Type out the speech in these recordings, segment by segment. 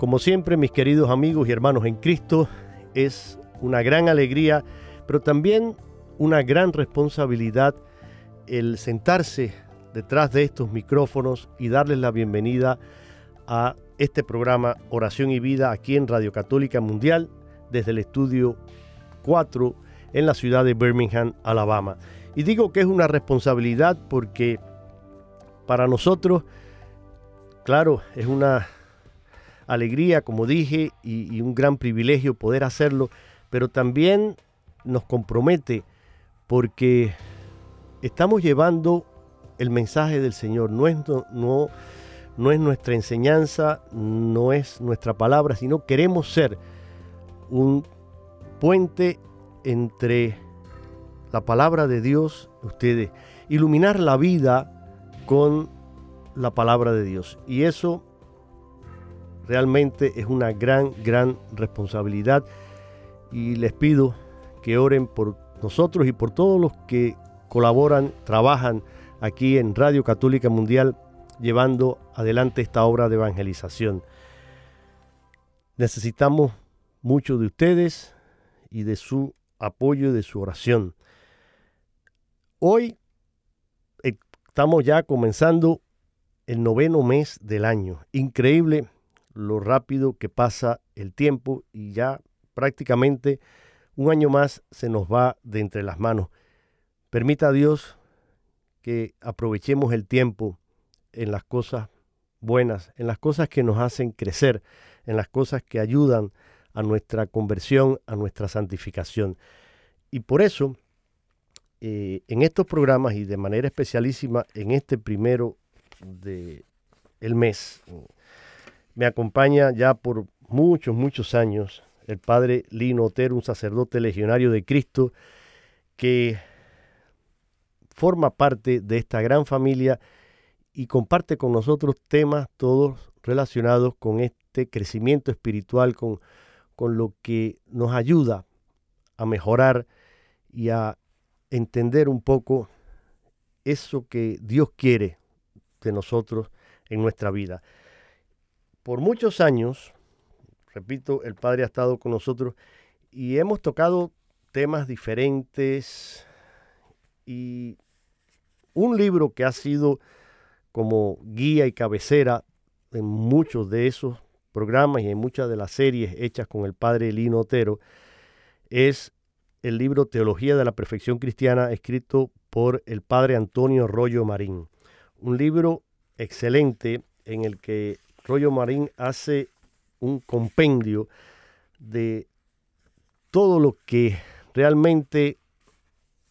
Como siempre, mis queridos amigos y hermanos en Cristo, es una gran alegría, pero también una gran responsabilidad el sentarse detrás de estos micrófonos y darles la bienvenida a este programa Oración y Vida aquí en Radio Católica Mundial desde el estudio 4 en la ciudad de Birmingham, Alabama. Y digo que es una responsabilidad porque para nosotros, claro, es una alegría, como dije, y, un gran privilegio poder hacerlo, pero también nos compromete porque estamos llevando el mensaje del Señor. No es, no, no es nuestra enseñanza, no es nuestra palabra, sino queremos ser un puente entre la palabra de Dios, ustedes, iluminar la vida con la palabra de Dios. Y eso Realmente es una gran, gran responsabilidad y les pido que oren por nosotros y por todos los que colaboran, trabajan aquí en Radio Católica Mundial llevando adelante esta obra de evangelización. Necesitamos mucho de ustedes y de su apoyo y de su oración. Hoy estamos ya comenzando el noveno mes del año. Increíble lo rápido que pasa el tiempo y ya prácticamente un año más se nos va de entre las manos. Permita a Dios que aprovechemos el tiempo en las cosas buenas, en las cosas que nos hacen crecer, en las cosas que ayudan a nuestra conversión, a nuestra santificación. Y por eso, eh, en estos programas y de manera especialísima en este primero de mes, me acompaña ya por muchos, muchos años el padre Lino Otero, un sacerdote legionario de Cristo, que forma parte de esta gran familia y comparte con nosotros temas todos relacionados con este crecimiento espiritual, con, con lo que nos ayuda a mejorar y a entender un poco eso que Dios quiere de nosotros en nuestra vida por muchos años, repito, el Padre ha estado con nosotros y hemos tocado temas diferentes y un libro que ha sido como guía y cabecera en muchos de esos programas y en muchas de las series hechas con el Padre Lino Otero es el libro Teología de la Perfección Cristiana escrito por el Padre Antonio Rollo Marín. Un libro excelente en el que Rollo Marín hace un compendio de todo lo que realmente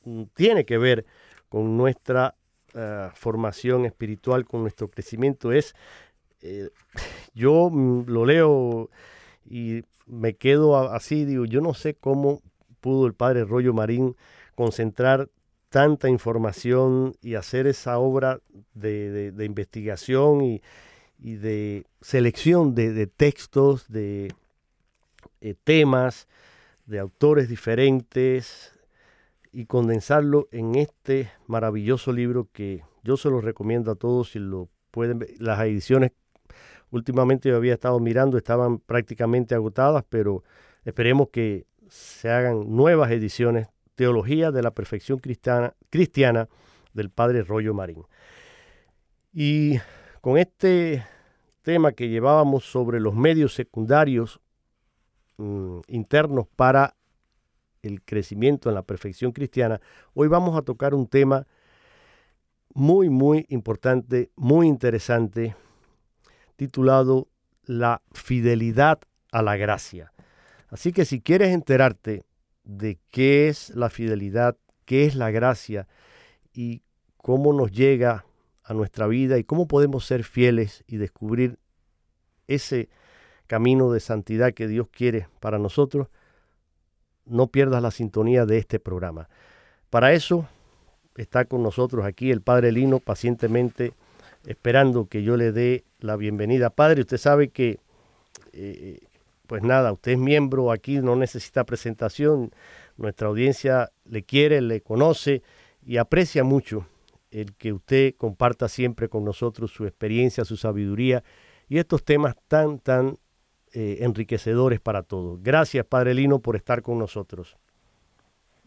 mm, tiene que ver con nuestra eh, formación espiritual, con nuestro crecimiento. Es, eh, yo mm, lo leo y me quedo así, digo, yo no sé cómo pudo el padre Rollo Marín concentrar tanta información y hacer esa obra de investigación y, y de selección de, textos, de eh, temas, de autores diferentes y condensarlo en este maravilloso libro que yo se lo recomiendo a todos si lo pueden ver. Las ediciones últimamente yo había estado mirando, estaban prácticamente agotadas, pero esperemos que se hagan nuevas ediciones. Teología de la Perfección Cristiana, cristiana del Padre Rollo Marín. Y con este tema que llevábamos sobre los medios secundarios mm, internos para el crecimiento en la perfección cristiana, hoy vamos a tocar un tema muy, muy importante, muy interesante, titulado La fidelidad a la gracia. Así que si quieres enterarte de qué es la fidelidad, qué es la gracia y cómo nos llega a nuestra vida y cómo podemos ser fieles y descubrir ese camino de santidad que Dios quiere para nosotros, no pierdas la sintonía de este programa. Para eso está con nosotros aquí el Padre Lino pacientemente esperando que yo le dé la bienvenida. Padre, usted sabe que, eh, pues nada, usted es miembro aquí, no necesita presentación, nuestra audiencia le quiere, le conoce y aprecia mucho el que usted comparta siempre con nosotros su experiencia, su sabiduría y estos temas tan, tan eh, enriquecedores para todos. Gracias, Padre Lino, por estar con nosotros.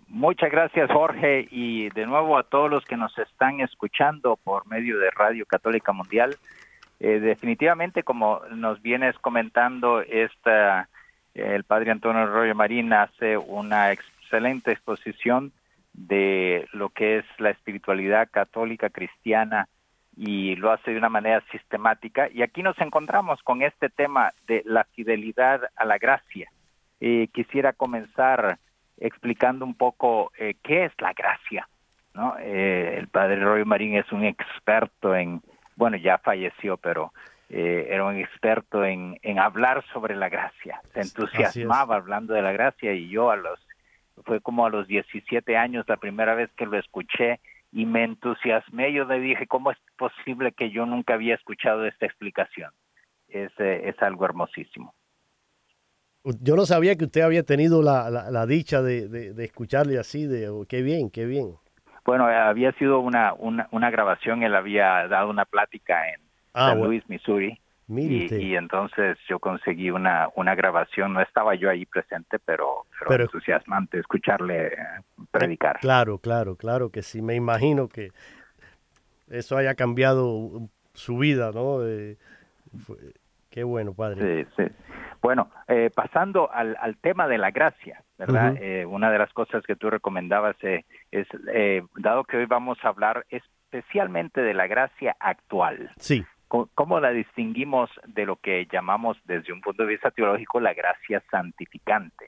Muchas gracias, Jorge, y de nuevo a todos los que nos están escuchando por medio de Radio Católica Mundial. Eh, definitivamente, como nos vienes comentando, esta, el Padre Antonio Arroyo Marín hace una excelente exposición de lo que es la espiritualidad católica cristiana y lo hace de una manera sistemática. Y aquí nos encontramos con este tema de la fidelidad a la gracia. Eh, quisiera comenzar explicando un poco eh, qué es la gracia. ¿no? Eh, el padre Roy Marín es un experto en, bueno, ya falleció, pero era un experto en, en hablar sobre la gracia. Se entusiasmaba hablando de la gracia y yo a los fue como a los 17 años la primera vez que lo escuché y me entusiasmé. Yo le dije, ¿cómo es posible que yo nunca había escuchado esta explicación? Es, eh, es algo hermosísimo. Yo no sabía que usted había tenido la, la, dicha de, de, escucharle así, de oh, qué bien, qué bien. Bueno, había sido una, una, una grabación, él había dado una plática en ah, San Luis, Missouri, y, entonces yo conseguí una, una grabación, no estaba yo ahí presente, pero, pero, entusiasmante escucharle eh, predicar. Claro, claro, claro que sí, me imagino que eso haya cambiado su vida, ¿no? qué bueno, padre. Sí, sí. Bueno, eh, pasando al, al, tema de la gracia, ¿verdad? Eh, una de las cosas que tú recomendabas es, dado que hoy vamos a hablar especialmente de la gracia actual. Sí. ¿Cómo la distinguimos de lo que llamamos desde un punto de vista teológico la gracia santificante?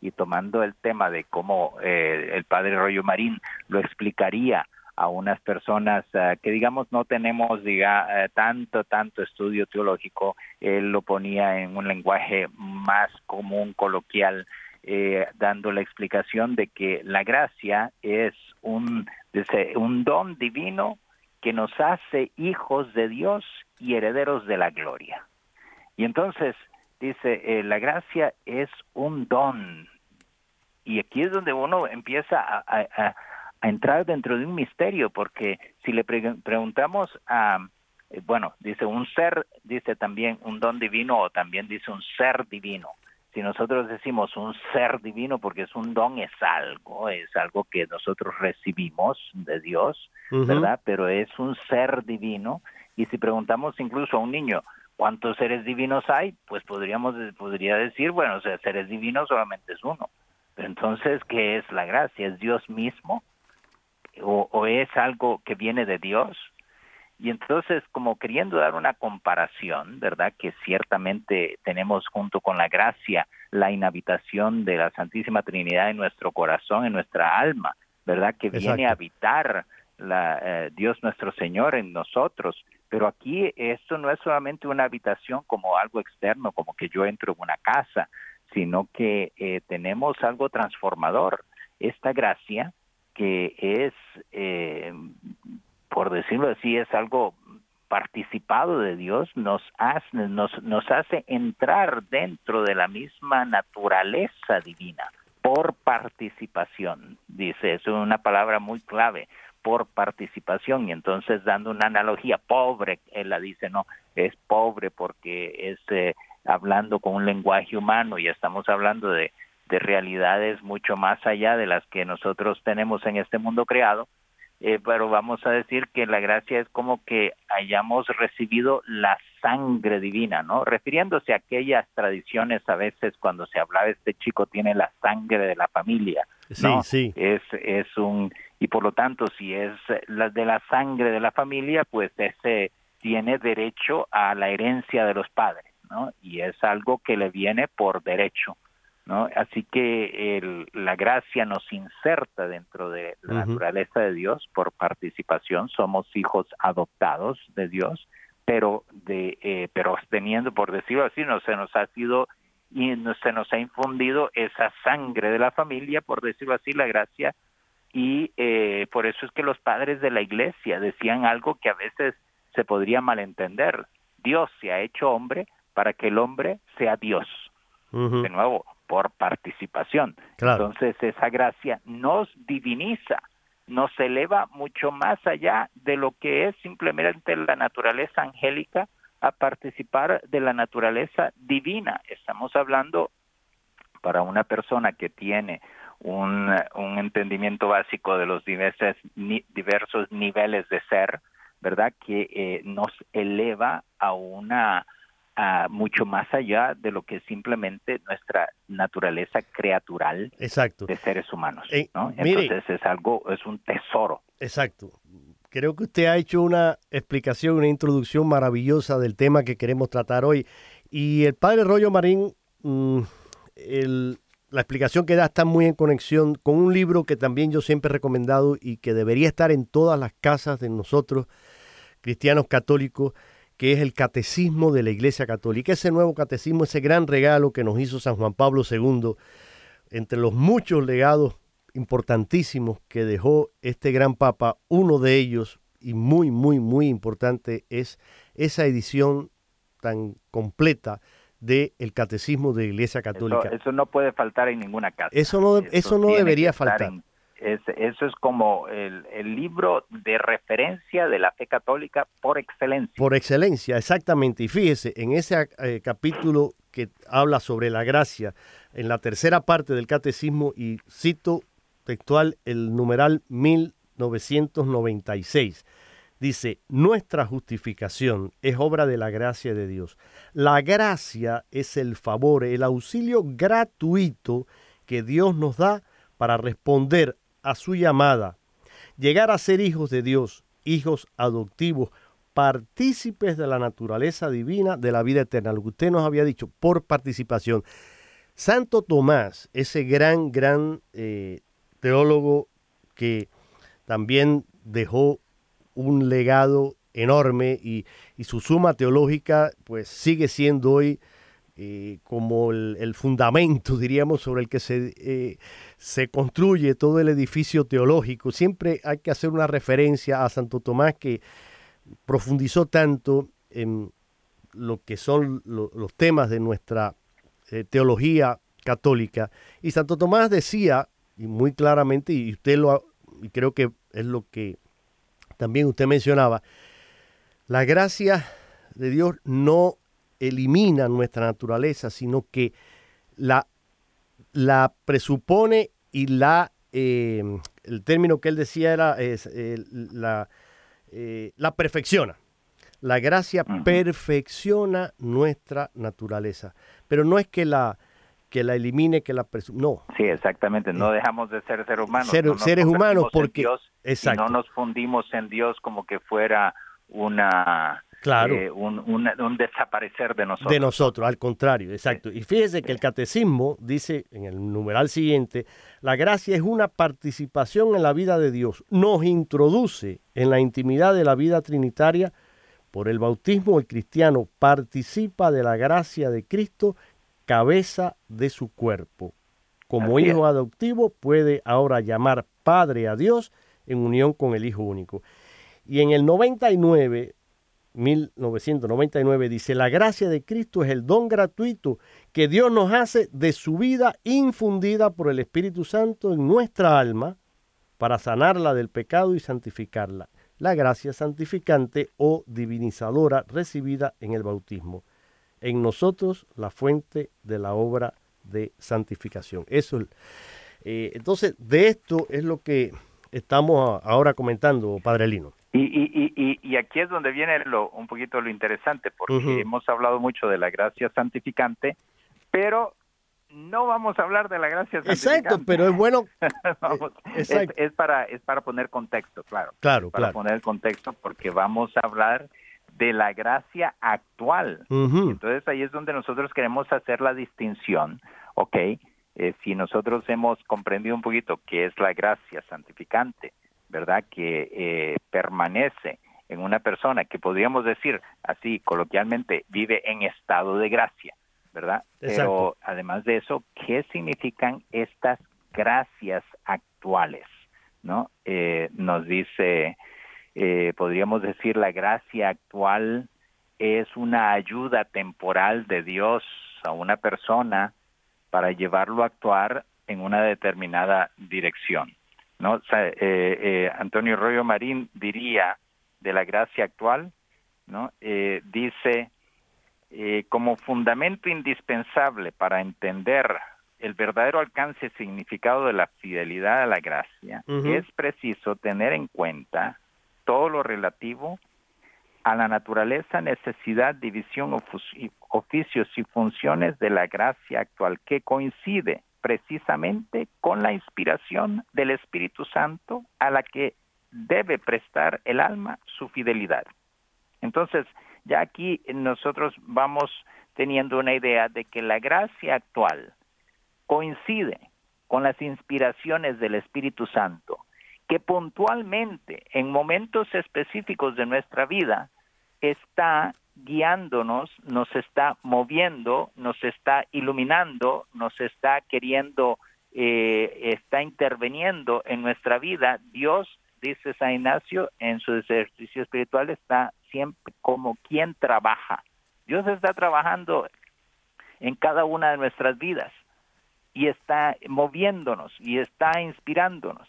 Y tomando el tema de cómo eh, el padre Rollo Marín lo explicaría a unas personas eh, que digamos no tenemos diga, eh, tanto tanto estudio teológico él lo ponía en un lenguaje más común coloquial dando la explicación de que la gracia es un un don divino que nos hace hijos de Dios y herederos de la gloria. Y entonces dice, eh, la gracia es un don. Y aquí es donde uno empieza a, entrar dentro de un misterio, porque si le preguntamos a, eh, bueno, dice un ser, dice también un don divino o también dice un ser divino. Si nosotros decimos un ser divino, porque es un don, es algo, es algo que nosotros recibimos de Dios, ¿verdad? Pero es un ser divino y si preguntamos incluso a un niño, ¿cuántos seres divinos hay? Pues podríamos podría decir, bueno, o sea, seres divinos solamente es uno. Pero entonces, ¿qué es la gracia? ¿Es Dios mismo? ¿O, o es algo que viene de Dios? Y entonces, como queriendo dar una comparación, ¿verdad? Que ciertamente tenemos junto con la gracia la inhabitación de la Santísima Trinidad en nuestro corazón, en nuestra alma, ¿verdad? Que viene a habitar la, eh, Dios nuestro Señor en nosotros. Pero aquí esto no es solamente una habitación como algo externo, como que yo entro en una casa, sino que eh, tenemos algo transformador. Esta gracia que es, eh, por decirlo así, es algo participado de Dios nos hace, nos, hace entrar dentro de la misma naturaleza divina por participación, dice, es una palabra muy clave, por participación, y entonces dando una analogía, pobre, él la dice, no, es pobre porque es eh, hablando con un lenguaje humano y estamos hablando de, de realidades mucho más allá de las que nosotros tenemos en este mundo creado, eh, pero vamos a decir que la gracia es como que hayamos recibido la sangre divina, ¿no? Refiriéndose a aquellas tradiciones a veces cuando se hablaba este chico tiene la sangre de la familia, ¿no? Sí, sí. Es, es un, y por lo tanto si es la de la sangre de la familia, pues ese tiene derecho a la herencia de los padres, ¿no? Y es algo que le viene por derecho. ¿No? Así que el, la gracia nos inserta dentro de la naturaleza de Dios por participación, somos hijos adoptados de Dios, pero de eh, pero teniendo por decirlo así, no se nos ha sido y no, se nos ha infundido esa sangre de la familia, por decirlo así, la gracia y eh, por eso es que los padres de la iglesia decían algo que a veces se podría malentender. Dios se ha hecho hombre para que el hombre sea Dios. De nuevo, por participación. Entonces esa gracia nos diviniza, nos eleva mucho más allá de lo que es simplemente la naturaleza angélica a participar de la naturaleza divina. Estamos hablando para una persona que tiene un, un entendimiento básico de los diversos, diversos niveles de ser, ¿verdad? Que eh, nos eleva a una mucho más allá de lo que es simplemente nuestra naturaleza creatural Exacto. de seres humanos. Eh, Entonces es algo, es un tesoro. Exacto. Creo que usted ha hecho una explicación, una introducción maravillosa del tema que queremos tratar hoy. Y el padre Rollo Marín, mm, la explicación que da está muy en conexión con un libro que también yo siempre he recomendado y que debería estar en todas las casas de nosotros, cristianos católicos, que es el catecismo de la Iglesia Católica. Ese nuevo catecismo, ese gran regalo que nos hizo San Juan Pablo II, entre los muchos legados importantísimos que dejó este gran papa, uno de ellos, y muy, muy, muy importante, es esa edición tan completa del catecismo de la Iglesia Católica. Eso, no puede faltar en ninguna casa. Eso no, eso, no debería faltar eso es como el, libro de referencia de la fe católica por excelencia. Por excelencia, exactamente. Y fíjese, en ese eh, capítulo que habla sobre la gracia, en la tercera parte del catecismo, y cito textual el numeral 1996, dice, nuestra justificación es obra de la gracia de Dios. La gracia es el favor, el auxilio gratuito que Dios nos da para responder a su llamada, llegar a ser hijos de Dios, hijos adoptivos, partícipes de la naturaleza divina de la vida eterna, lo que usted nos había dicho, por participación. Santo Tomás, ese gran, gran eh, teólogo que también dejó un legado enorme y, y, su suma teológica pues sigue siendo hoy eh, como el, fundamento, diríamos, sobre el que se, eh, se construye todo el edificio teológico. Siempre hay que hacer una referencia a Santo Tomás que profundizó tanto en lo que son los temas de nuestra eh, teología católica. Y Santo Tomás decía, y muy claramente, y usted lo y creo que es lo que también usted mencionaba, la gracia de Dios no elimina nuestra naturaleza, sino que la, la presupone y la, eh, el término que él decía era es, eh, la, eh, la perfecciona. La gracia perfecciona nuestra naturaleza, pero no es que la que la elimine, que la no. Sí, exactamente. No dejamos de ser seres humanos. seres humanos porque exacto. no nos fundimos en Dios como que fuera una Claro. Eh, un, desaparecer de nosotros. De nosotros, al contrario, exacto. Y fíjese que el catecismo dice en el numeral siguiente, la gracia es una participación en la vida de Dios, nos introduce en la intimidad de la vida trinitaria. Por el bautismo el cristiano participa de la gracia de Cristo, cabeza de su cuerpo. Como hijo adoptivo puede ahora llamar Padre a Dios en unión con el Hijo único. Y en el 99 1999, dice, la gracia de Cristo es el don gratuito que Dios nos hace de su vida infundida por el Espíritu Santo en nuestra alma para sanarla del pecado y santificarla. La gracia santificante o divinizadora recibida en el bautismo. En nosotros la fuente de la obra de santificación. Eso, eh, entonces, de esto es lo que estamos ahora comentando, Padre Lino. Y, y, y, y aquí es donde viene lo, un poquito lo interesante, porque hemos hablado mucho de la gracia santificante, pero no vamos a hablar de la gracia santificante. Exacto, pero es bueno. es, para, es para poner contexto, claro. Claro, para poner el contexto, porque vamos a hablar de la gracia actual. Entonces ahí es donde nosotros queremos hacer la distinción, ¿ok? Eh, si nosotros hemos comprendido un poquito qué es la gracia santificante, ¿verdad? Que eh, permanece en una persona que podríamos decir así coloquialmente vive en estado de gracia, ¿verdad? Pero además de eso, ¿qué significan estas gracias actuales? ¿No? Eh, nos dice, podríamos decir, la gracia actual es una ayuda temporal de Dios a una persona para llevarlo a actuar en una determinada dirección. ¿No? Eh, eh, Antonio Rollo Marín diría de la gracia actual, ¿no? Eh, dice, como fundamento indispensable para entender el verdadero alcance y significado de la fidelidad a la gracia, es preciso tener en cuenta todo lo relativo a la naturaleza, necesidad, división, oficios y funciones de la gracia actual, que coincide precisamente con la inspiración del Espíritu Santo a la que debe prestar el alma su fidelidad. Entonces, ya aquí nosotros vamos teniendo una idea de que la gracia actual coincide con las inspiraciones del Espíritu Santo, que puntualmente en momentos específicos de nuestra vida está guiándonos, nos está moviendo, nos está iluminando, nos está queriendo, eh, está interviniendo en nuestra vida. Dios, dice San Ignacio, en su ejercicio espiritual está siempre como quien trabaja. Dios está trabajando en cada una de nuestras vidas y está moviéndonos y está inspirándonos.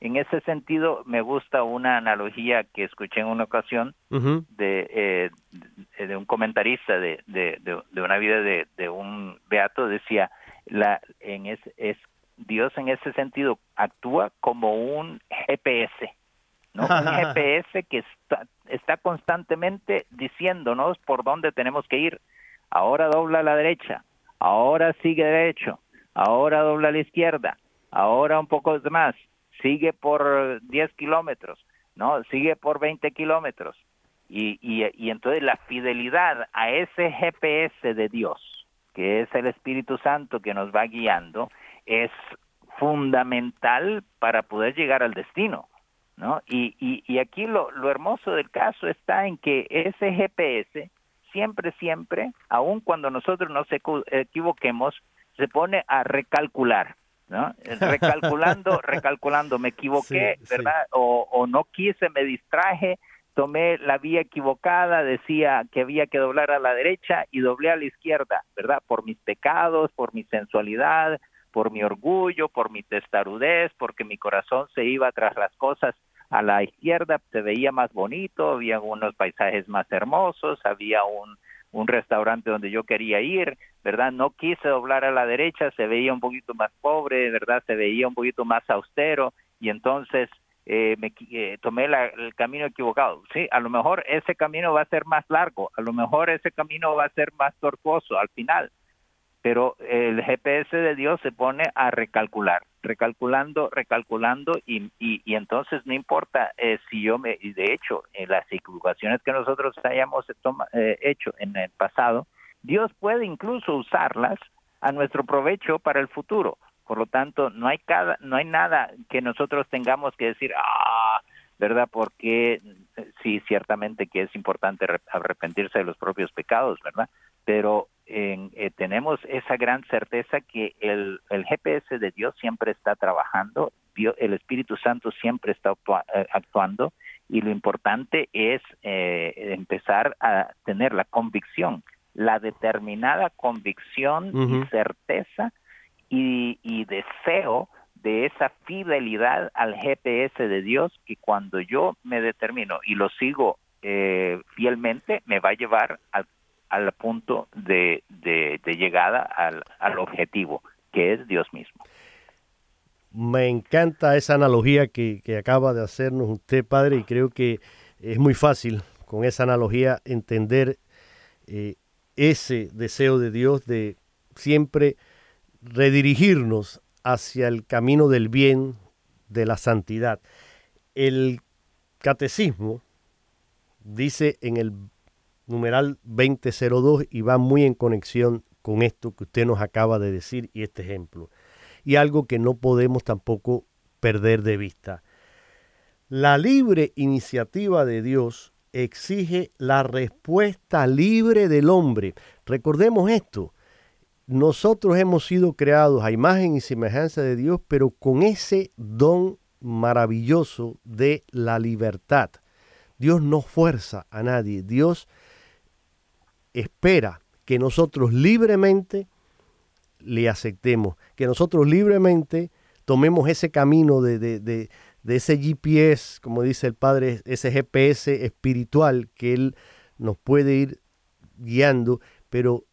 En ese sentido, me gusta una analogía que escuché en una ocasión de, eh, de un comentarista de, de, de, una vida de, un beato, decía, la, en es, es, Dios en ese sentido actúa como un GPS, ¿no? un GPS que está, está constantemente diciéndonos por dónde tenemos que ir. Ahora dobla a la derecha, ahora sigue derecho, ahora dobla a la izquierda, ahora un poco más, sigue por 10 kilómetros, ¿no? Sigue por 20 kilómetros. Y, y, entonces la fidelidad a ese GPS de Dios, que es el Espíritu Santo que nos va guiando, es fundamental para poder llegar al destino, ¿no? Y, y, y aquí lo, lo hermoso del caso está en que ese GPS siempre, siempre, aun cuando nosotros nos equivoquemos, se pone a recalcular, ¿no? Recalculando, recalculando, me equivoqué, ¿verdad? O, o no quise, me distraje, tomé la vía equivocada, decía que había que doblar a la derecha y doblé a la izquierda, ¿verdad? Por mis pecados, por mi sensualidad, por mi orgullo, por mi testarudez, porque mi corazón se iba tras las cosas a la izquierda, se veía más bonito, había unos paisajes más hermosos, había un un restaurante donde yo quería ir, ¿verdad? No quise doblar a la derecha, se veía un poquito más pobre, ¿verdad? Se veía un poquito más austero y entonces eh, me eh, tomé el camino equivocado. Sí, a lo mejor ese camino va a ser más largo, a lo mejor ese camino va a ser más tortuoso al final, pero el GPS de Dios se pone a recalcular, recalculando, recalculando y, y, entonces no importa eh, si yo me, y de hecho, en las equivocaciones que nosotros hayamos eh, hecho en el pasado, Dios puede incluso usarlas a nuestro provecho para el futuro. Por lo tanto, no hay cada, no hay nada que nosotros tengamos que decir, ah, ¿verdad? Porque sí, ciertamente que es importante arrepentirse de los propios pecados, ¿verdad? Pero eh, tenemos esa gran certeza que el, el, GPS de Dios siempre está trabajando, Dios, el Espíritu Santo siempre está eh, actuando Y lo importante es eh, empezar a tener la convicción, la determinada convicción y certeza y, y deseo de esa fidelidad al GPS de Dios que cuando yo me determino y lo sigo eh, fielmente me va a llevar al, al punto de, de, llegada al, al, objetivo que es Dios mismo. Me encanta esa analogía que, que acaba de hacernos usted, padre, y creo que es muy fácil con esa analogía entender eh, ese deseo de Dios de siempre redirigirnos hacia el camino del bien, de la santidad. El catecismo dice en el numeral 2002 y va muy en conexión con esto que usted nos acaba de decir y este ejemplo. Y algo que no podemos tampoco perder de vista. La libre iniciativa de Dios exige la respuesta libre del hombre. Recordemos esto, nosotros hemos sido creados a imagen y semejanza de Dios, pero con ese don maravilloso de la libertad. Dios no fuerza a nadie, Dios espera que nosotros libremente le aceptemos, que nosotros libremente tomemos ese camino de, de, de, de, ese GPS, como dice el Padre, ese GPS espiritual que Él nos puede ir guiando, pero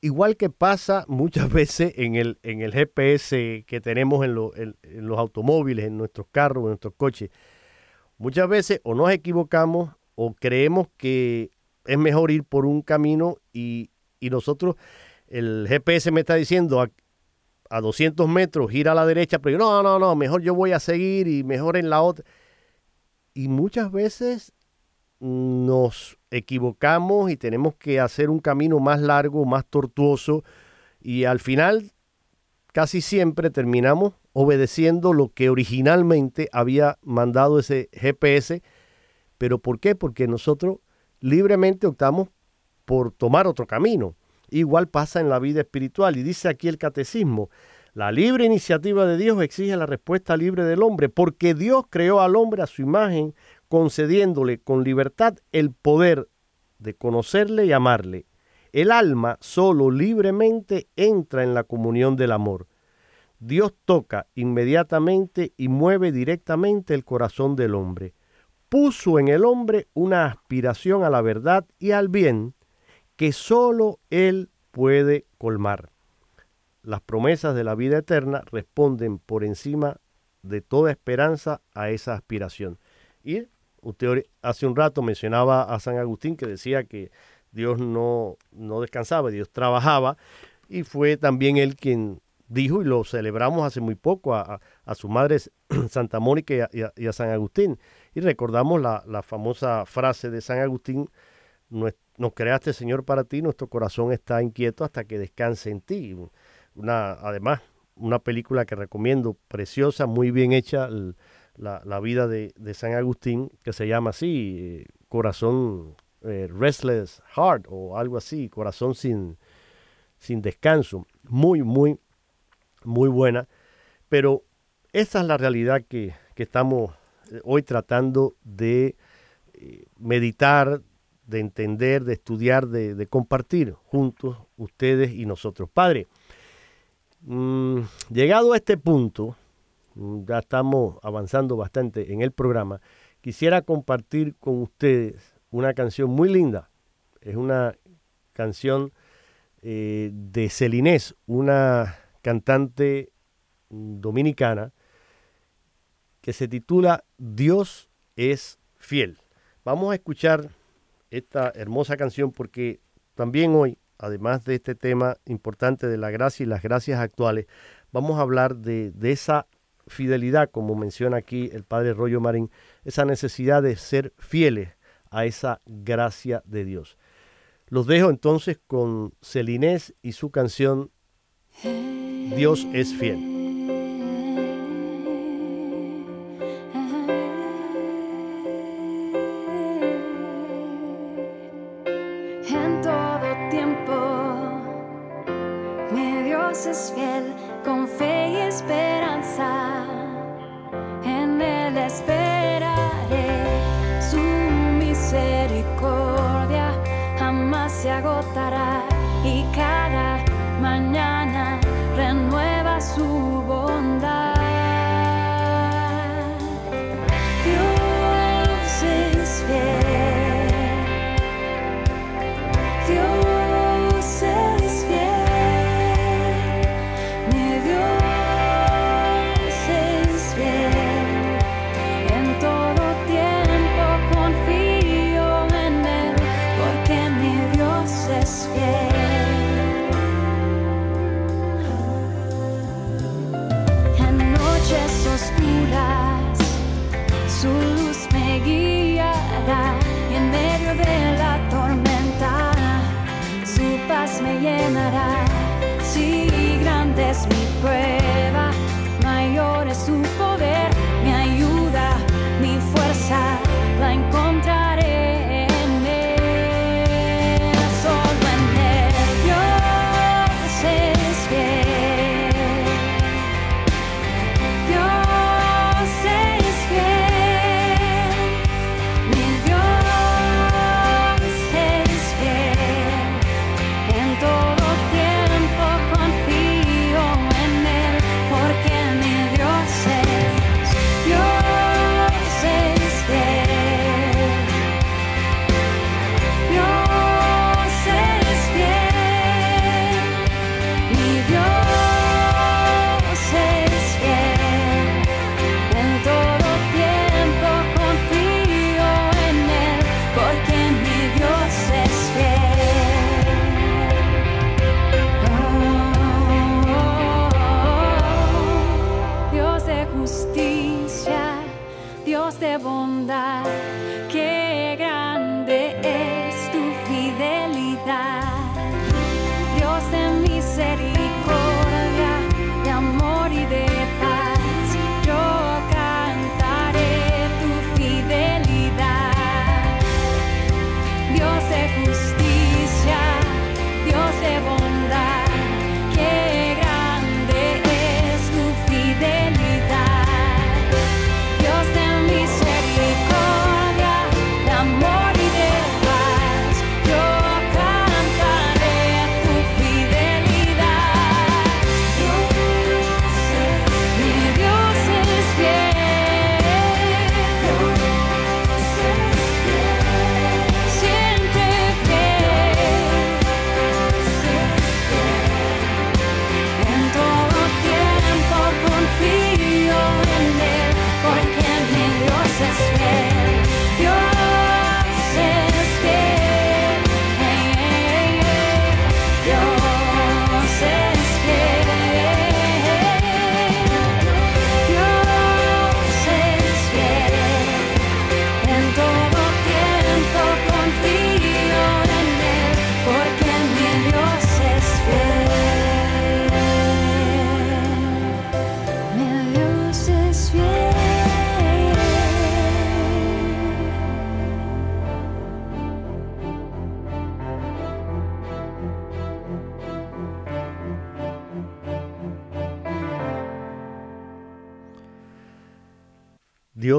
igual que pasa muchas veces en el, en el GPS que tenemos en, en, los automóviles, en nuestros carros, en nuestros coches, muchas veces o nos equivocamos o creemos que es mejor ir por un camino y, y nosotros, el GPS me está diciendo a, a 200 metros, gira a la derecha, pero no, no, no, mejor yo voy a seguir y mejor en la otra. Y muchas veces nos equivocamos y tenemos que hacer un camino más largo, más tortuoso y al final casi siempre terminamos obedeciendo lo que originalmente había mandado ese GPS. ¿Pero por qué? Porque nosotros libremente optamos por tomar otro camino. Igual pasa en la vida espiritual y dice aquí el catecismo, la libre iniciativa de Dios exige la respuesta libre del hombre, porque Dios creó al hombre a su imagen concediéndole con libertad el poder de conocerle y amarle. El alma solo libremente entra en la comunión del amor. Dios toca inmediatamente y mueve directamente el corazón del hombre. Puso en el hombre una aspiración a la verdad y al bien que sólo Él puede colmar. Las promesas de la vida eterna responden por encima de toda esperanza a esa aspiración. Y Usted hace un rato mencionaba a San Agustín que decía que Dios no, no descansaba, Dios trabajaba, y fue también él quien dijo, y lo celebramos hace muy poco, a, su madre Santa Mónica y a, San Agustín. Y recordamos la, famosa frase de San Agustín, nos creaste Señor para ti, nuestro corazón está inquieto hasta que descanse en ti. Una, además, una película que recomiendo, preciosa, muy bien hecha, la, vida de, San Agustín, que se llama así, eh, Corazón eh, Restless Heart o algo así, Corazón sin, sin descanso. Muy, muy, muy buena. Pero esa es la realidad que, estamos eh, hoy tratando de meditar, de entender, de estudiar, de, compartir juntos ustedes y nosotros. Padre, mm, llegado a este punto, Mm, ya estamos avanzando bastante en el programa, quisiera compartir con ustedes una canción muy linda. Es una canción eh, de Celinés, una cantante dominicana, que se titula Dios es fiel. Vamos a escuchar esta hermosa canción porque también hoy, además de este tema importante de la gracia y las gracias actuales, vamos a hablar de, esa fidelidad, como menciona aquí el padre Rollo Marín, esa necesidad de ser fieles a esa gracia de Dios. Los dejo entonces con Celinés y su canción Dios es fiel. Llenará. Si grande es mi prueba,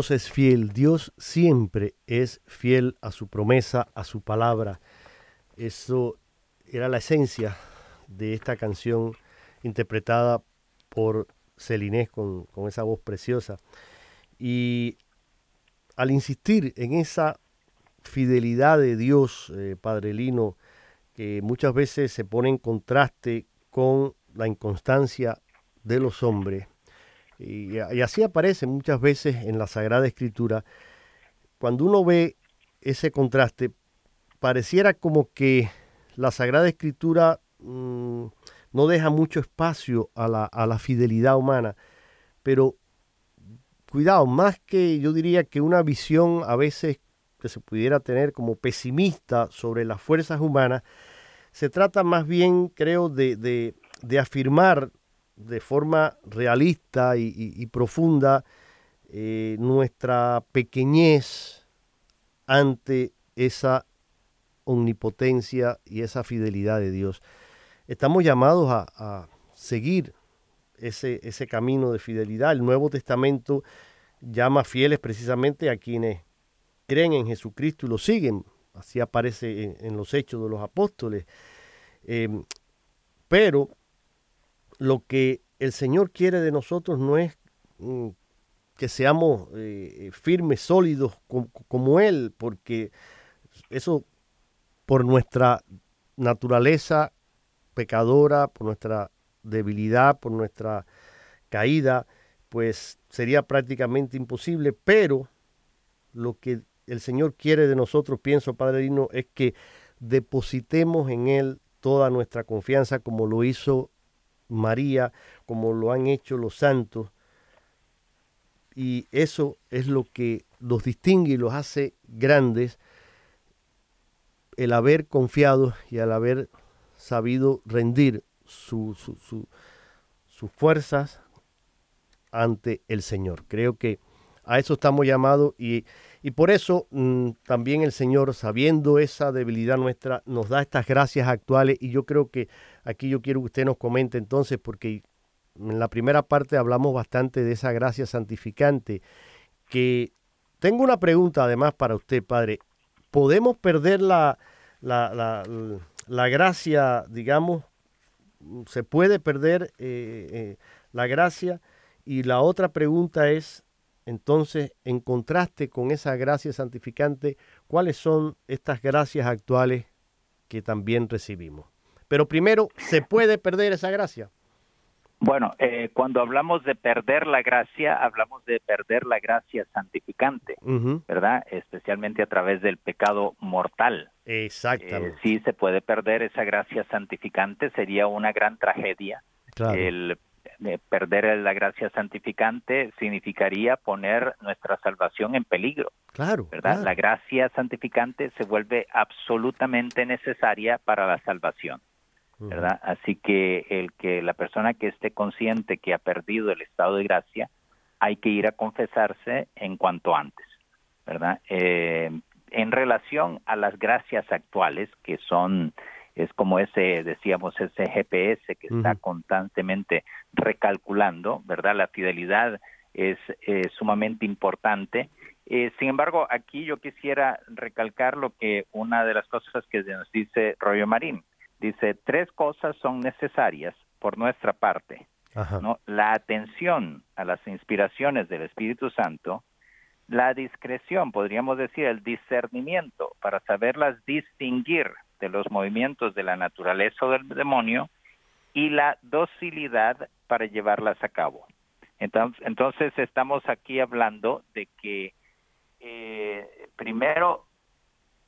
Es fiel, Dios siempre es fiel a su promesa, a su palabra. Eso era la esencia de esta canción interpretada por Celinés con, con esa voz preciosa. Y al insistir en esa fidelidad de Dios, eh, Padre Lino, que muchas veces se pone en contraste con la inconstancia de los hombres, y, así aparece muchas veces en la Sagrada Escritura, cuando uno ve ese contraste, pareciera como que la Sagrada Escritura mm, no deja mucho espacio a la, a la fidelidad humana, pero cuidado, más que yo diría que una visión a veces que se pudiera tener como pesimista sobre las fuerzas humanas, se trata más bien, creo, de, de, de afirmar de forma realista y, profunda eh, nuestra pequeñez ante esa omnipotencia y esa fidelidad de Dios. Estamos llamados a, seguir ese, ese camino de fidelidad. El Nuevo Testamento llama fieles precisamente a quienes creen en Jesucristo y lo siguen, así aparece en, los hechos de los apóstoles. Eh, pero lo que el Señor quiere de nosotros no es mm, que seamos eh, firmes, sólidos com- como Él, porque eso por nuestra naturaleza pecadora, por nuestra debilidad, por nuestra caída, pues sería prácticamente imposible, pero lo que el Señor quiere de nosotros, pienso, Padre Dino, es que depositemos en Él toda nuestra confianza como lo hizo María, como lo han hecho los santos. Y eso es lo que los distingue y los hace grandes, el haber confiado y el haber sabido rendir su- su- su- sus fuerzas ante el Señor. Creo que a eso estamos llamados y, y por eso mm, también el Señor, sabiendo esa debilidad nuestra, nos da estas gracias actuales y yo creo que aquí yo quiero que usted nos comente entonces, porque en la primera parte hablamos bastante de esa gracia santificante, que tengo una pregunta además para usted, Padre. ¿Podemos perder la, la, la, gracia, digamos, se puede perder eh, eh, la gracia? Y la otra pregunta es, entonces, en contraste con esa gracia santificante, ¿cuáles son estas gracias actuales que también recibimos? Pero primero, ¿se puede perder esa gracia? Bueno, eh, cuando hablamos de perder la gracia, hablamos de perder la gracia santificante, ¿verdad? Especialmente a través del pecado mortal. Eh, Exactamente. sí se puede perder esa gracia santificante, sería una gran tragedia. claro. El eh, perder la gracia santificante significaría poner nuestra salvación en peligro, claro. ¿verdad? claro. La gracia santificante se vuelve absolutamente necesaria para la salvación. ¿Verdad? Así que el que la persona que esté consciente que ha perdido el estado de gracia, hay que ir a confesarse en cuanto antes, ¿verdad? Eh, en relación a las gracias actuales, que son, es como ese, decíamos, ese GPS que está constantemente recalculando, ¿verdad? La fidelidad es eh, sumamente importante. Eh, sin embargo, aquí yo quisiera recalcar lo que una de las cosas que nos dice Rollo Marín. Dice, tres cosas son necesarias por nuestra parte. Ajá. ¿no? La atención a las inspiraciones del Espíritu Santo, la discreción, podríamos decir, el discernimiento para saberlas distinguir de los movimientos de la naturaleza o del demonio y la docilidad para llevarlas a cabo. Entonces, entonces estamos aquí hablando de que eh, primero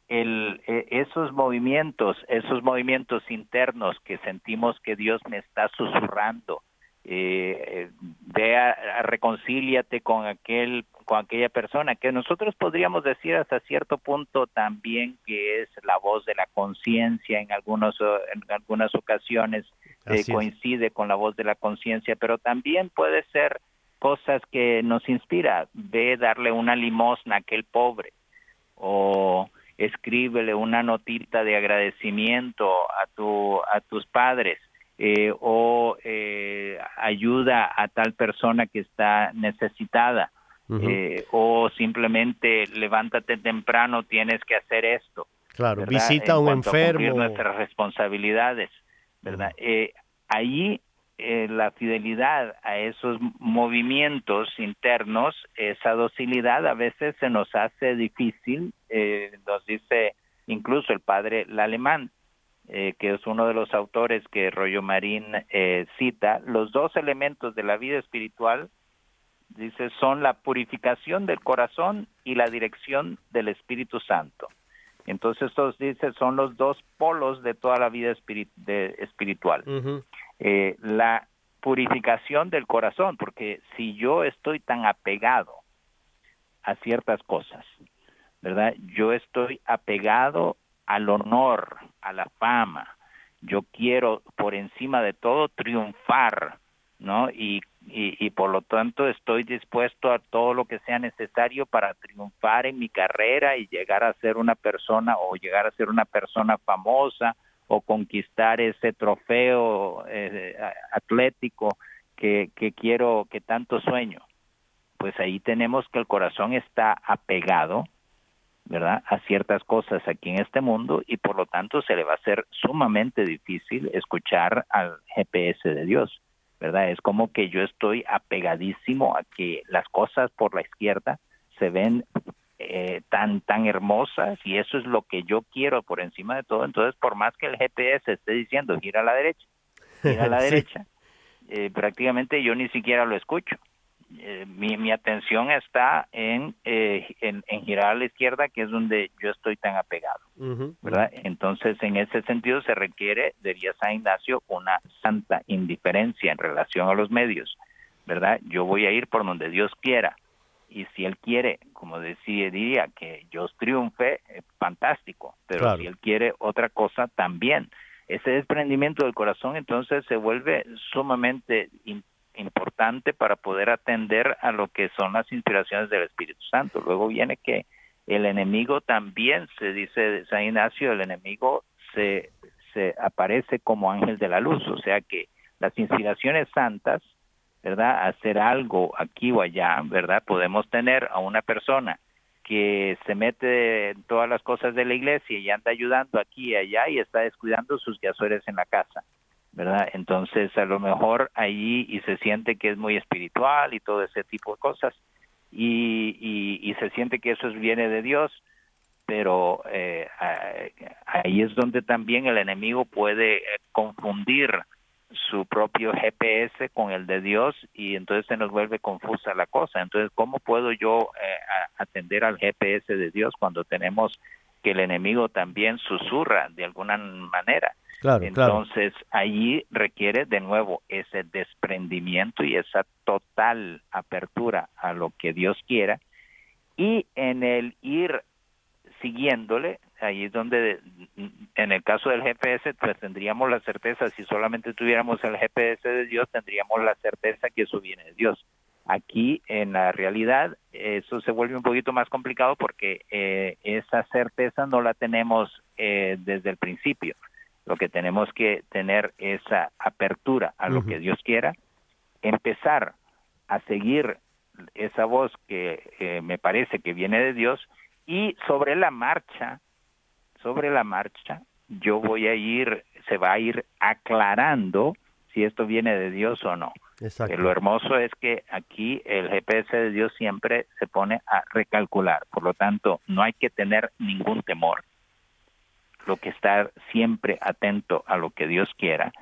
el, eh, esos movimientos, esos movimientos internos que sentimos que Dios me está susurrando, eh, eh, ve a, a reconcíliate con aquel con aquella persona que nosotros podríamos decir hasta cierto punto también que es la voz de la conciencia en algunos en algunas ocasiones eh, coincide con la voz de la conciencia pero también puede ser cosas que nos inspira ve darle una limosna a aquel pobre o escríbele una notita de agradecimiento a tu a tus padres eh, o eh, ayuda a tal persona que está necesitada eh, o simplemente levántate temprano tienes que hacer esto claro. ¿verdad? Visita a un enfermo. nuestras responsabilidades, ¿verdad? Eh, ahí eh, la fidelidad a esos movimientos internos, esa docilidad a veces se nos hace difícil, eh, nos dice incluso el padre Lalemán, eh, que es uno de los autores que Rollo Marín eh, cita, los dos elementos de la vida espiritual, dice, son la purificación del corazón y la dirección del Espíritu Santo. Entonces, estos dice son los dos polos de toda la vida de- espiritual. Eh, la purificación del corazón, porque si yo estoy tan apegado a ciertas cosas, ¿verdad? Yo estoy apegado al honor, a la fama. Yo quiero, por encima de todo, triunfar, ¿no? Y, y, y por lo tanto estoy dispuesto a todo lo que sea necesario para triunfar en mi carrera y llegar a ser una persona o llegar a ser una persona famosa o conquistar ese trofeo eh, atlético que, que quiero, que tanto sueño. Pues ahí tenemos que el corazón está apegado ¿verdad? A ciertas cosas aquí en este mundo y por lo tanto se le va a hacer sumamente difícil escuchar al GPS de Dios, ¿verdad? Es como que yo estoy apegadísimo a que las cosas por la izquierda se ven eh, tan tan hermosas y eso es lo que yo quiero por encima de todo. Entonces, por más que el GPS esté diciendo gira a la derecha, gira a la Sí. derecha, eh, prácticamente yo ni siquiera lo escucho. Eh, mi, mi atención está en, eh, en, en girar a la izquierda, que es donde yo estoy tan apegado. ¿verdad? Entonces, en ese sentido se requiere, diría San Ignacio, una santa indiferencia en relación a los medios, ¿verdad? Yo voy a ir por donde Dios quiera. Y si Él quiere, como decía, diría que yo triunfe, eh, fantástico. Pero Claro. si Él quiere otra cosa, también. Ese desprendimiento del corazón entonces se vuelve sumamente importante para poder atender a lo que son las inspiraciones del Espíritu Santo. Luego viene que el enemigo también se dice San Ignacio, el enemigo se, se aparece como ángel de la luz, o sea que las inspiraciones santas, ¿verdad? Hacer algo aquí o allá, ¿verdad? Podemos tener a una persona que se mete en todas las cosas de la iglesia y anda ayudando aquí y allá y está descuidando sus quehaceres en la casa, ¿verdad? Entonces, a lo mejor ahí y se siente que es muy espiritual y todo ese tipo de cosas y, y, se siente que eso es- viene de Dios, pero eh, ah, ahí es donde también el enemigo puede eh, confundir su propio GPS con el de Dios y entonces se nos vuelve confusa la cosa. Entonces, ¿cómo puedo yo eh, atender al GPS de Dios cuando tenemos que el enemigo también susurra de alguna manera? Entonces, allí requiere de nuevo ese desprendimiento y esa total apertura a lo que Dios quiera. Y en el ir siguiéndole, ahí es donde, en el caso del GPS, pues tendríamos la certeza, si solamente tuviéramos el GPS de Dios, tendríamos la certeza que eso viene de Dios. Aquí, en la realidad, eso se vuelve un poquito más complicado porque eh, esa certeza no la tenemos eh, desde el principio lo que tenemos que tener esa apertura a lo que Dios quiera, empezar a seguir esa voz que eh, me parece que viene de Dios y sobre la marcha, sobre la marcha, yo voy a ir, se va a ir aclarando si esto viene de Dios o no. Exacto. Eh, Lo hermoso es que aquí el GPS de Dios siempre se pone a recalcular, por lo tanto no hay que tener ningún temor, lo que estar siempre atento a lo que Dios quiera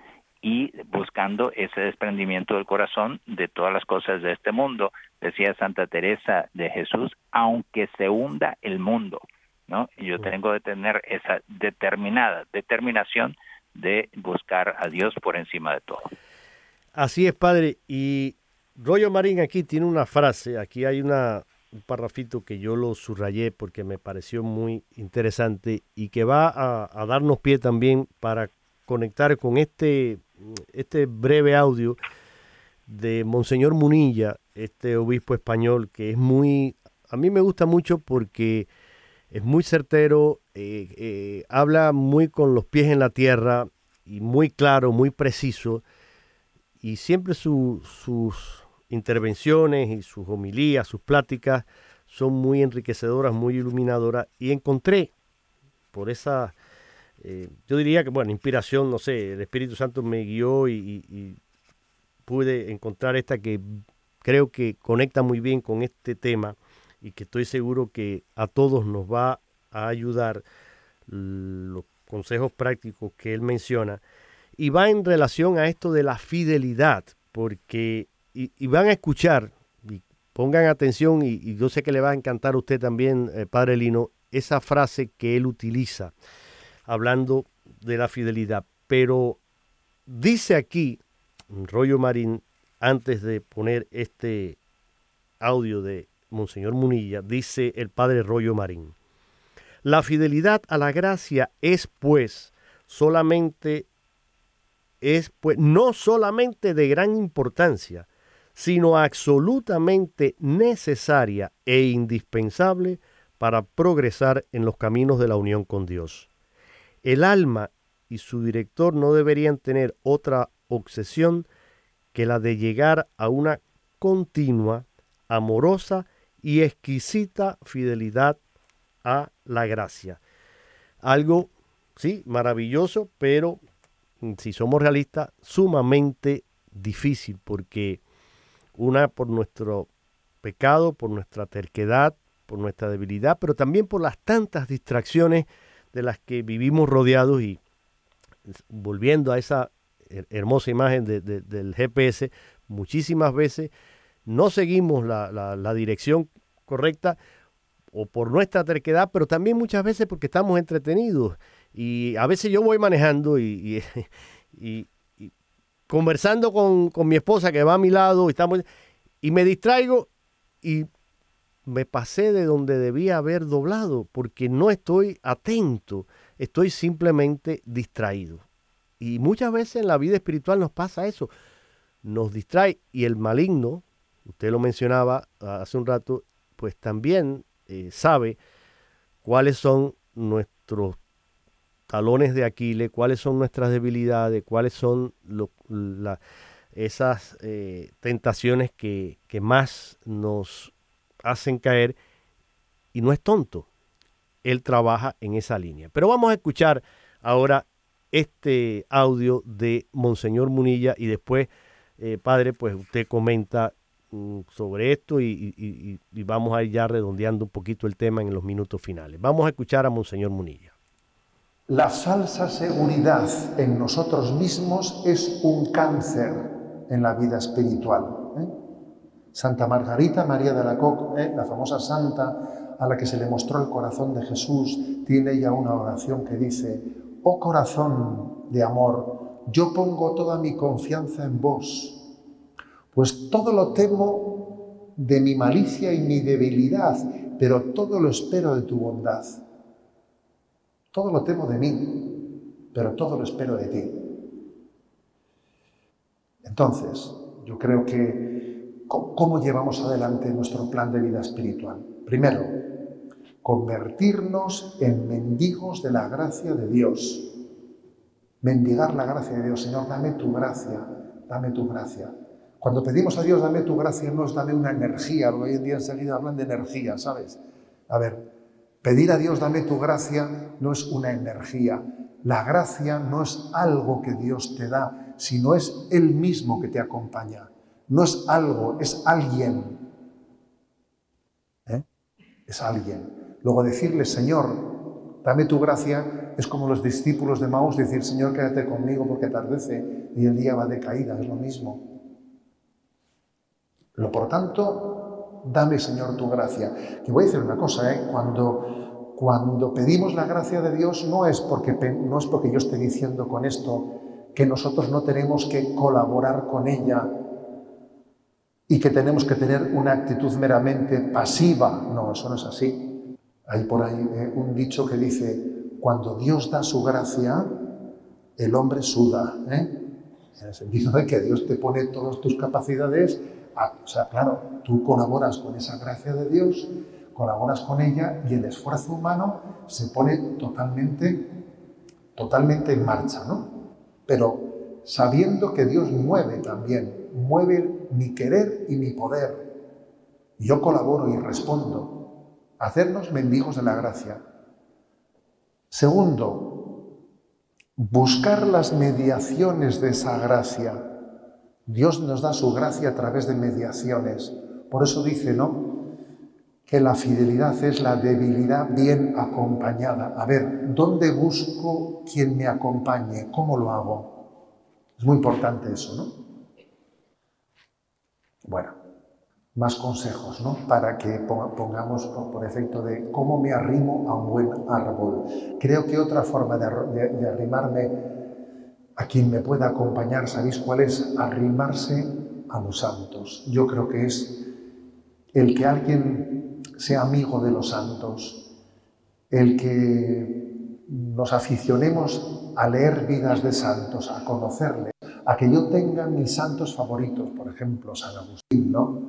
y buscando ese desprendimiento del corazón de todas las cosas de este mundo, decía Santa Teresa de Jesús, aunque se hunda el mundo, ¿no? Yo tengo que tener esa determinada determinación de buscar a Dios por encima de todo. Así es, padre. Y Rollo Marín aquí tiene una frase, aquí hay una, un parrafito que yo lo subrayé porque me pareció muy interesante y que va a, darnos pie también para conectar con este, este breve audio de Monseñor Munilla, este obispo español que es muy, a mí me gusta mucho porque es muy certero, eh, eh, habla muy con los pies en la tierra y muy claro, muy preciso y siempre su- sus intervenciones y sus homilías, sus pláticas son muy enriquecedoras, muy iluminadoras y encontré por esa, eh, yo diría que, bueno, inspiración, no sé, el Espíritu Santo me guió y, y- y pude encontrar esta que creo que conecta muy bien con este tema y que estoy seguro que a todos nos va a ayudar los consejos prácticos que él menciona. Y va en relación a esto de la fidelidad, porque, y, van a escuchar, y pongan atención, y, y yo sé que le va a encantar a usted también, eh, Padre Lino, esa frase que él utiliza hablando de la fidelidad. Pero dice aquí, Rollo Marín, antes de poner este audio de Monseñor Munilla, dice el Padre Rollo Marín. La fidelidad a la gracia es pues solamente es pues no solamente de gran importancia, sino absolutamente necesaria e indispensable para progresar en los caminos de la unión con Dios. El alma y su director no deberían tener otra obsesión que la de llegar a una continua, amorosa y exquisita fidelidad a la gracia. Algo, sí, maravilloso, pero mm, si somos realistas, sumamente difícil, porque una por nuestro pecado, por nuestra terquedad, por nuestra debilidad, pero también por las tantas distracciones de las que vivimos rodeados y volviendo a esa her- hermosa imagen de- de- del GPS, muchísimas veces no seguimos la, la- dirección correcta o por nuestra terquedad, pero también muchas veces porque estamos entretenidos. Y a veces yo voy manejando y conversando con, con mi esposa que va a mi lado y, estamos, y me distraigo y me pasé de donde debía haber doblado porque no estoy atento, estoy simplemente distraído. Y muchas veces en la vida espiritual nos pasa eso, nos distrae y el maligno, usted lo mencionaba hace un rato, pues también eh, sabe cuáles son nuestros talones de Aquiles, cuáles son nuestras debilidades, cuáles son lo- esas eh, tentaciones que, que más nos hacen caer y no es tonto. Él trabaja en esa línea. Pero vamos a escuchar ahora este audio de Monseñor Munilla y después, eh, padre, pues usted comenta mm, sobre esto y- y- y vamos a ir ya redondeando un poquito el tema en los minutos finales. Vamos a escuchar a Monseñor Munilla. La falsa seguridad en nosotros mismos es un cáncer en la vida espiritual. ¿eh? Santa Margarita María de Alacoque, ¿eh? la famosa santa a la que se le mostró el corazón de Jesús, tiene ella una oración que dice, oh corazón de amor, yo pongo toda mi confianza en vos, pues todo lo temo de mi malicia y mi debilidad, pero todo lo espero de tu bondad. Todo lo temo de mí, pero todo lo espero de ti. Entonces, yo creo que, ¿cómo llevamos adelante nuestro plan de vida espiritual? Primero, convertirnos en mendigos de la gracia de Dios. Mendigar la gracia de Dios. Señor, dame tu gracia, dame tu gracia. Cuando pedimos a Dios, dame tu gracia, no es dame una energía, hoy en día enseguida hablan de energía, ¿sabes? A ver, pedir a Dios, dame tu gracia, no es una energía. La gracia no es algo que Dios te da, sino es Él mismo que te acompaña. No es algo, es alguien. ¿Eh? Es alguien. Luego decirle, Señor, dame tu gracia, es como los discípulos de Maús decir, Señor, quédate conmigo porque atardece y el día va de caída, es lo mismo. Lo por tanto, dame, Señor, tu gracia. Que voy a decir una cosa, ¿eh? Cuando, cuando pedimos la gracia de Dios no es, porque, no es porque yo esté diciendo con esto que nosotros no tenemos que colaborar con ella y que tenemos que tener una actitud meramente pasiva. No, eso no es así. Hay por ahí eh, un dicho que dice, cuando Dios da su gracia, el hombre suda. ¿eh? En el sentido de que Dios te pone todas tus capacidades. A- o sea, claro, tú colaboras con esa gracia de Dios, colaboras con ella y el esfuerzo humano se pone totalmente, totalmente en marcha, ¿no? Pero sabiendo que Dios mueve también, mueve mi querer y mi poder. Yo colaboro y respondo. Hacernos mendigos de la gracia. Segundo, buscar las mediaciones de esa gracia. Dios nos da su gracia a través de mediaciones. Por eso dice, ¿no? Que la fidelidad es la debilidad bien acompañada. A ver, ¿dónde busco quien me acompañe? ¿Cómo lo hago? Es muy importante eso, ¿no? Bueno, más consejos, ¿no? Para que ponga- pongamos por, efecto de cómo me arrimo a un buen árbol. Creo que otra forma de- de arrimarme a quien me pueda acompañar, ¿sabéis cuál es? Arrimarse a los santos. Yo creo que es el que alguien sea amigo de los santos, el que nos aficionemos a leer vidas de santos, a conocerles, a que yo tenga mis santos favoritos, por ejemplo, San Agustín, ¿no?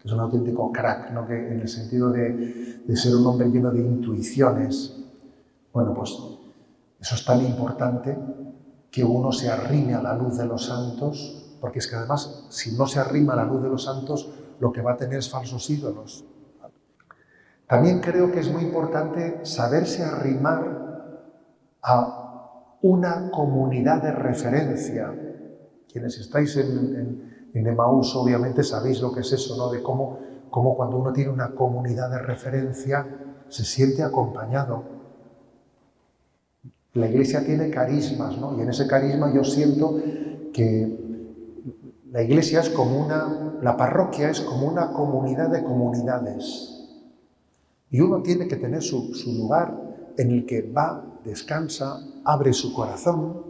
que es un auténtico crack, ¿no? que en el sentido de, de ser un hombre lleno de intuiciones. Bueno, pues eso es tan importante que uno se arrime a la luz de los santos, porque es que además, si no se arrima a la luz de los santos, lo que va a tener es falsos ídolos. También creo que es muy importante saberse arrimar a una comunidad de referencia. Quienes estáis en, en, en obviamente sabéis lo que es eso, ¿no? De cómo, cómo cuando uno tiene una comunidad de referencia se siente acompañado. La iglesia tiene carismas, ¿no? Y en ese carisma yo siento que la iglesia es como una, la parroquia es como una comunidad de comunidades. Y uno tiene que tener su, lugar en el que va, descansa, abre su corazón.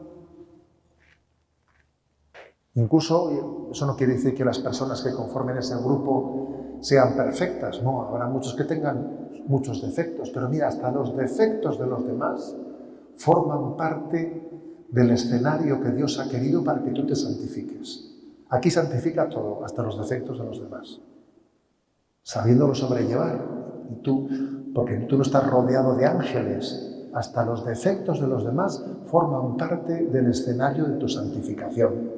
Incluso, eso no quiere decir que las personas que conformen ese grupo sean perfectas, no, habrá muchos que tengan muchos defectos, pero mira, hasta los defectos de los demás forman parte del escenario que Dios ha querido para que tú te santifiques. Aquí santifica todo, hasta los defectos de los demás, sabiéndolo sobrellevar. Y tú, porque tú no estás rodeado de ángeles, hasta los defectos de los demás forman parte del escenario de tu santificación.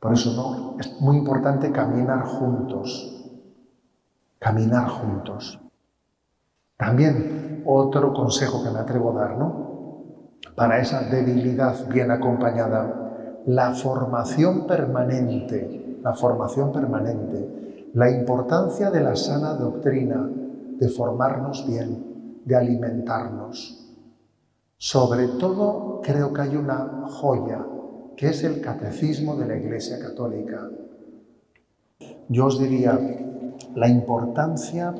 Por eso no, es muy importante caminar juntos, caminar juntos. También otro consejo que me atrevo a dar, ¿no? Para esa debilidad bien acompañada, la formación permanente, la formación permanente, la importancia de la sana doctrina, de formarnos bien, de alimentarnos. Sobre todo, creo que hay una joya, que es el catecismo de la Iglesia Católica. Yo os diría, la importancia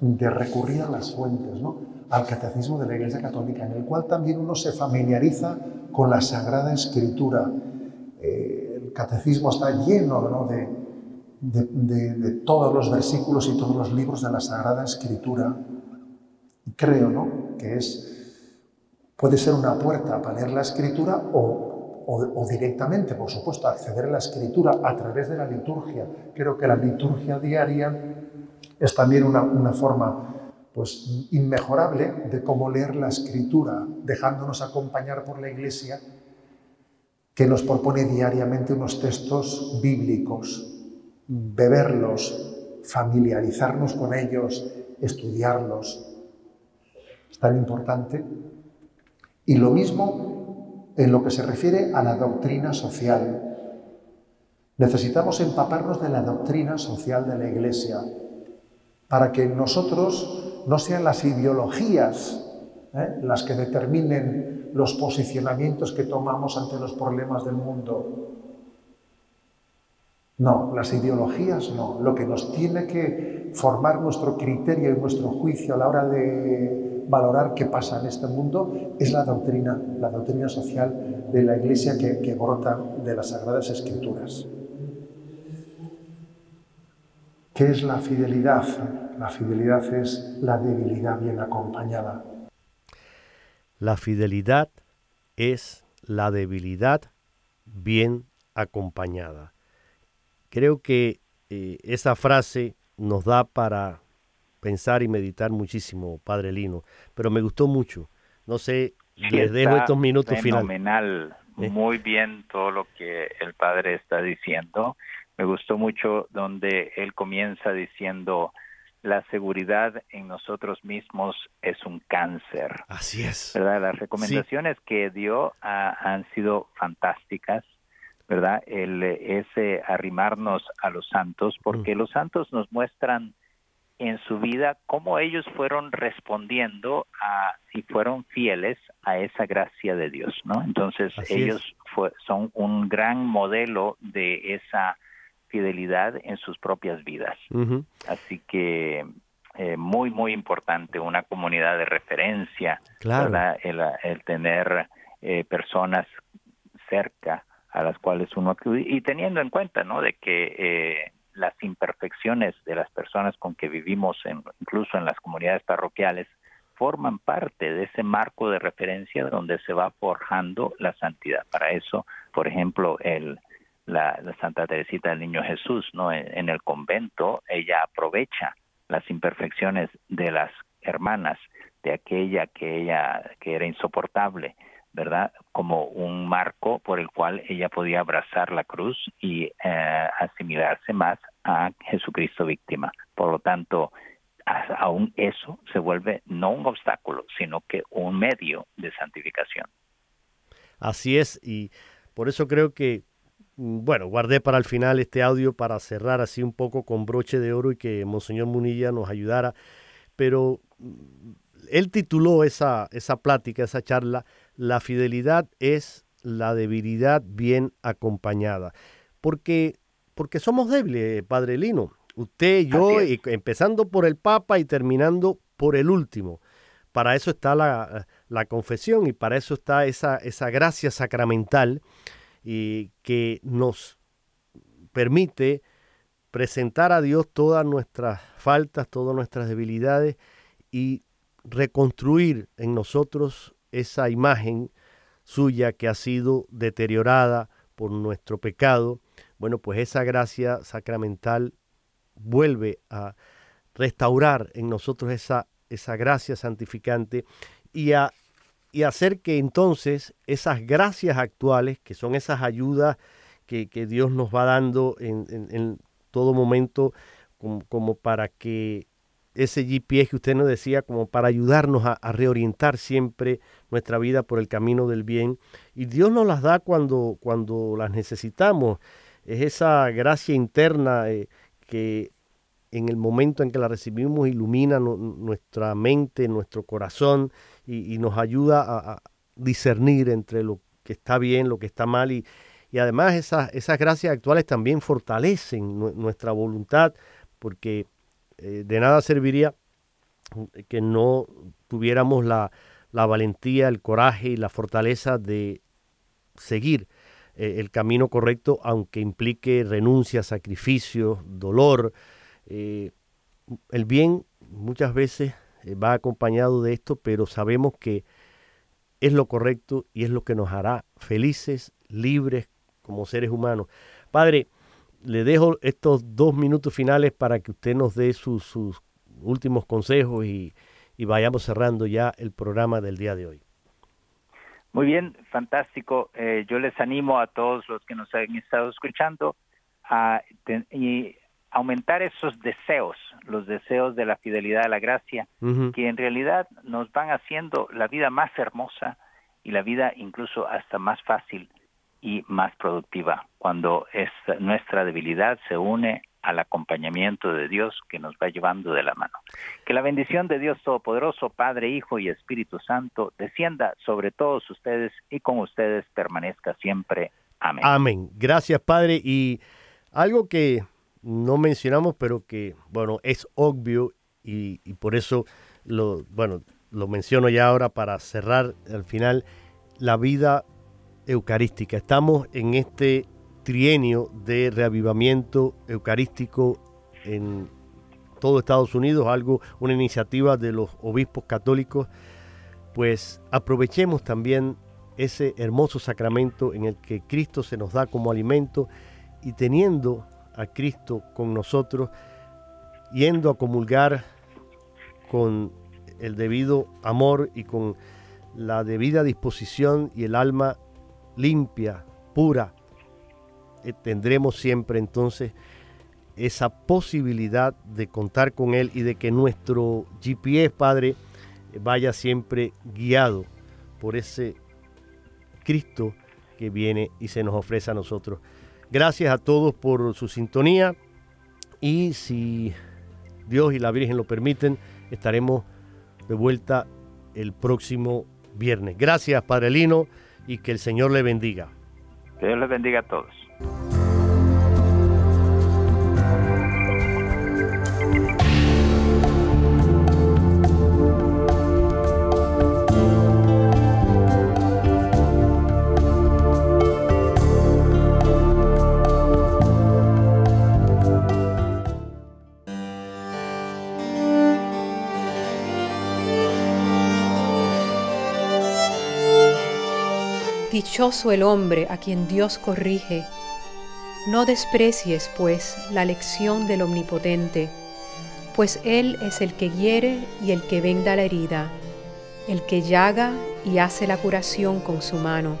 de recurrir a las fuentes, ¿no? al catecismo de la Iglesia Católica, en el cual también uno se familiariza con la Sagrada Escritura. Eh, el catecismo está lleno ¿no? de, todos los versículos y todos los libros de la Sagrada Escritura. Creo ¿no? que es, puede ser una puerta para leer la Escritura o, directamente, por supuesto, acceder a la escritura a través de la liturgia. Creo que la liturgia diaria es también una, una forma pues, inmejorable de cómo leer la escritura, dejándonos acompañar por la Iglesia, que nos propone diariamente unos textos bíblicos, beberlos, familiarizarnos con ellos, estudiarlos. Es tan importante. Y lo mismo en lo que se refiere a la doctrina social. Necesitamos empaparnos de la doctrina social de la Iglesia para que nosotros no sean las ideologías ¿eh? las que determinen los posicionamientos que tomamos ante los problemas del mundo. No, las ideologías no. Lo que nos tiene que formar nuestro criterio y nuestro juicio a la hora de valorar qué pasa en este mundo es la doctrina, la doctrina social de la Iglesia que, que brota de las Sagradas Escrituras. ¿Qué es la fidelidad? La fidelidad es la debilidad bien acompañada. La fidelidad es la debilidad bien acompañada. Creo que eh, esa frase nos da para pensar y meditar muchísimo, Padre Lino, pero me gustó mucho. No sé, Sí, les dejo estos minutos finales. fenomenal, ¿Eh? muy bien todo lo que el padre está diciendo. Me gustó mucho donde él comienza diciendo la seguridad en nosotros mismos es un cáncer. Así es. ¿verdad? Las recomendaciones que dio ah, han sido fantásticas, ¿verdad? El, eh, ese arrimarnos a los santos, porque los santos nos muestran en su vida cómo ellos fueron respondiendo a y fueron fieles a esa gracia de Dios, ¿no? Entonces Así ellos fue- son un gran modelo de esa fidelidad en sus propias vidas. Así que eh, muy, muy importante una comunidad de referencia, Claro. ¿verdad? El, el tener eh, personas cerca a las cuales uno acude y teniendo en cuenta, ¿no? De que eh, las imperfecciones de las personas con que vivimos, en, incluso en las comunidades parroquiales, forman parte de ese marco de referencia donde se va forjando la santidad. Para eso, por ejemplo, el, la, Santa Teresita del Niño Jesús, ¿no? En, el convento, ella aprovecha las imperfecciones de las hermanas, de aquella que ella que era insoportable, ¿verdad? Como un marco por el cual ella podía abrazar la cruz y eh, asimilarse más a Jesucristo víctima. Por lo tanto, aún eso se vuelve no un obstáculo, sino que un medio de santificación. Así es, y por eso creo que, bueno, guardé para el final este audio para cerrar así un poco con broche de oro y que Monseñor Munilla nos ayudara, pero mm, él tituló esa, esa plática, esa charla, La fidelidad es la debilidad bien acompañada, porque, porque somos débiles, Padre Lino, usted, yo, y empezando por el Papa y terminando por el último. Para eso está la, la confesión y para eso está esa, esa gracia sacramental y que nos permite presentar a Dios todas nuestras faltas, todas nuestras debilidades y reconstruir en nosotros esa imagen suya que ha sido deteriorada por nuestro pecado. Bueno, pues esa gracia sacramental vuelve a restaurar en nosotros esa, esa gracia santificante y a, y hacer que entonces esas gracias actuales, que son esas ayudas que, que Dios nos va dando en, en- todo momento, como, como para que ese GPS que usted nos decía, como para ayudarnos a, reorientar siempre nuestra vida por el camino del bien. Y Dios nos las da cuando, cuando las necesitamos. Es esa gracia interna eh, que en el momento en que la recibimos ilumina nu- nuestra mente, nuestro corazón y, nos ayuda a, discernir entre lo que está bien, lo que está mal y, y además esas, esas gracias actuales también fortalecen nu- nuestra voluntad porque eh, de nada serviría que no tuviéramos la, la valentía, el coraje y la fortaleza de seguir eh, el camino correcto, aunque implique renuncia, sacrificio, dolor. Eh, el bien muchas veces va acompañado de esto, pero sabemos que es lo correcto y es lo que nos hará felices, libres como seres humanos. Padre, le dejo estos dos minutos finales para que usted nos dé sus, últimos consejos y, y vayamos cerrando ya el programa del día de hoy. Muy bien, fantástico. Eh, yo les animo a todos los que nos han estado escuchando a y aumentar esos deseos, los deseos de la fidelidad a la gracia, que en realidad nos van haciendo la vida más hermosa y la vida incluso hasta más fácil y más productiva cuando es nuestra debilidad se une al acompañamiento de Dios que nos va llevando de la mano. Que la bendición de Dios Todopoderoso, Padre, Hijo y Espíritu Santo descienda sobre todos ustedes y con ustedes permanezca siempre. Amén. Amén. Gracias, Padre. Y algo que no mencionamos, pero que, bueno, es obvio y, por eso lo, bueno, lo menciono ya ahora para cerrar al final, la vida eucarística. Estamos en este trienio de reavivamiento eucarístico en todo Estados Unidos, algo, una iniciativa de los obispos católicos, pues aprovechemos también ese hermoso sacramento en el que Cristo se nos da como alimento y teniendo a Cristo con nosotros, yendo a comulgar con el debido amor y con la debida disposición y el alma limpia, pura, eh, tendremos siempre entonces esa posibilidad de contar con Él y de que nuestro GPS, Padre, vaya siempre guiado por ese Cristo que viene y se nos ofrece a nosotros. Gracias a todos por su sintonía y si Dios y la Virgen lo permiten, estaremos de vuelta el próximo viernes. Gracias, Padre Lino, y que el Señor le bendiga. Que Dios les bendiga a todos. Dichoso el hombre a quien Dios corrige. No desprecies, pues, la lección del Omnipotente, pues Él es el que hiere y el que venda la herida, el que llaga y hace la curación con su mano.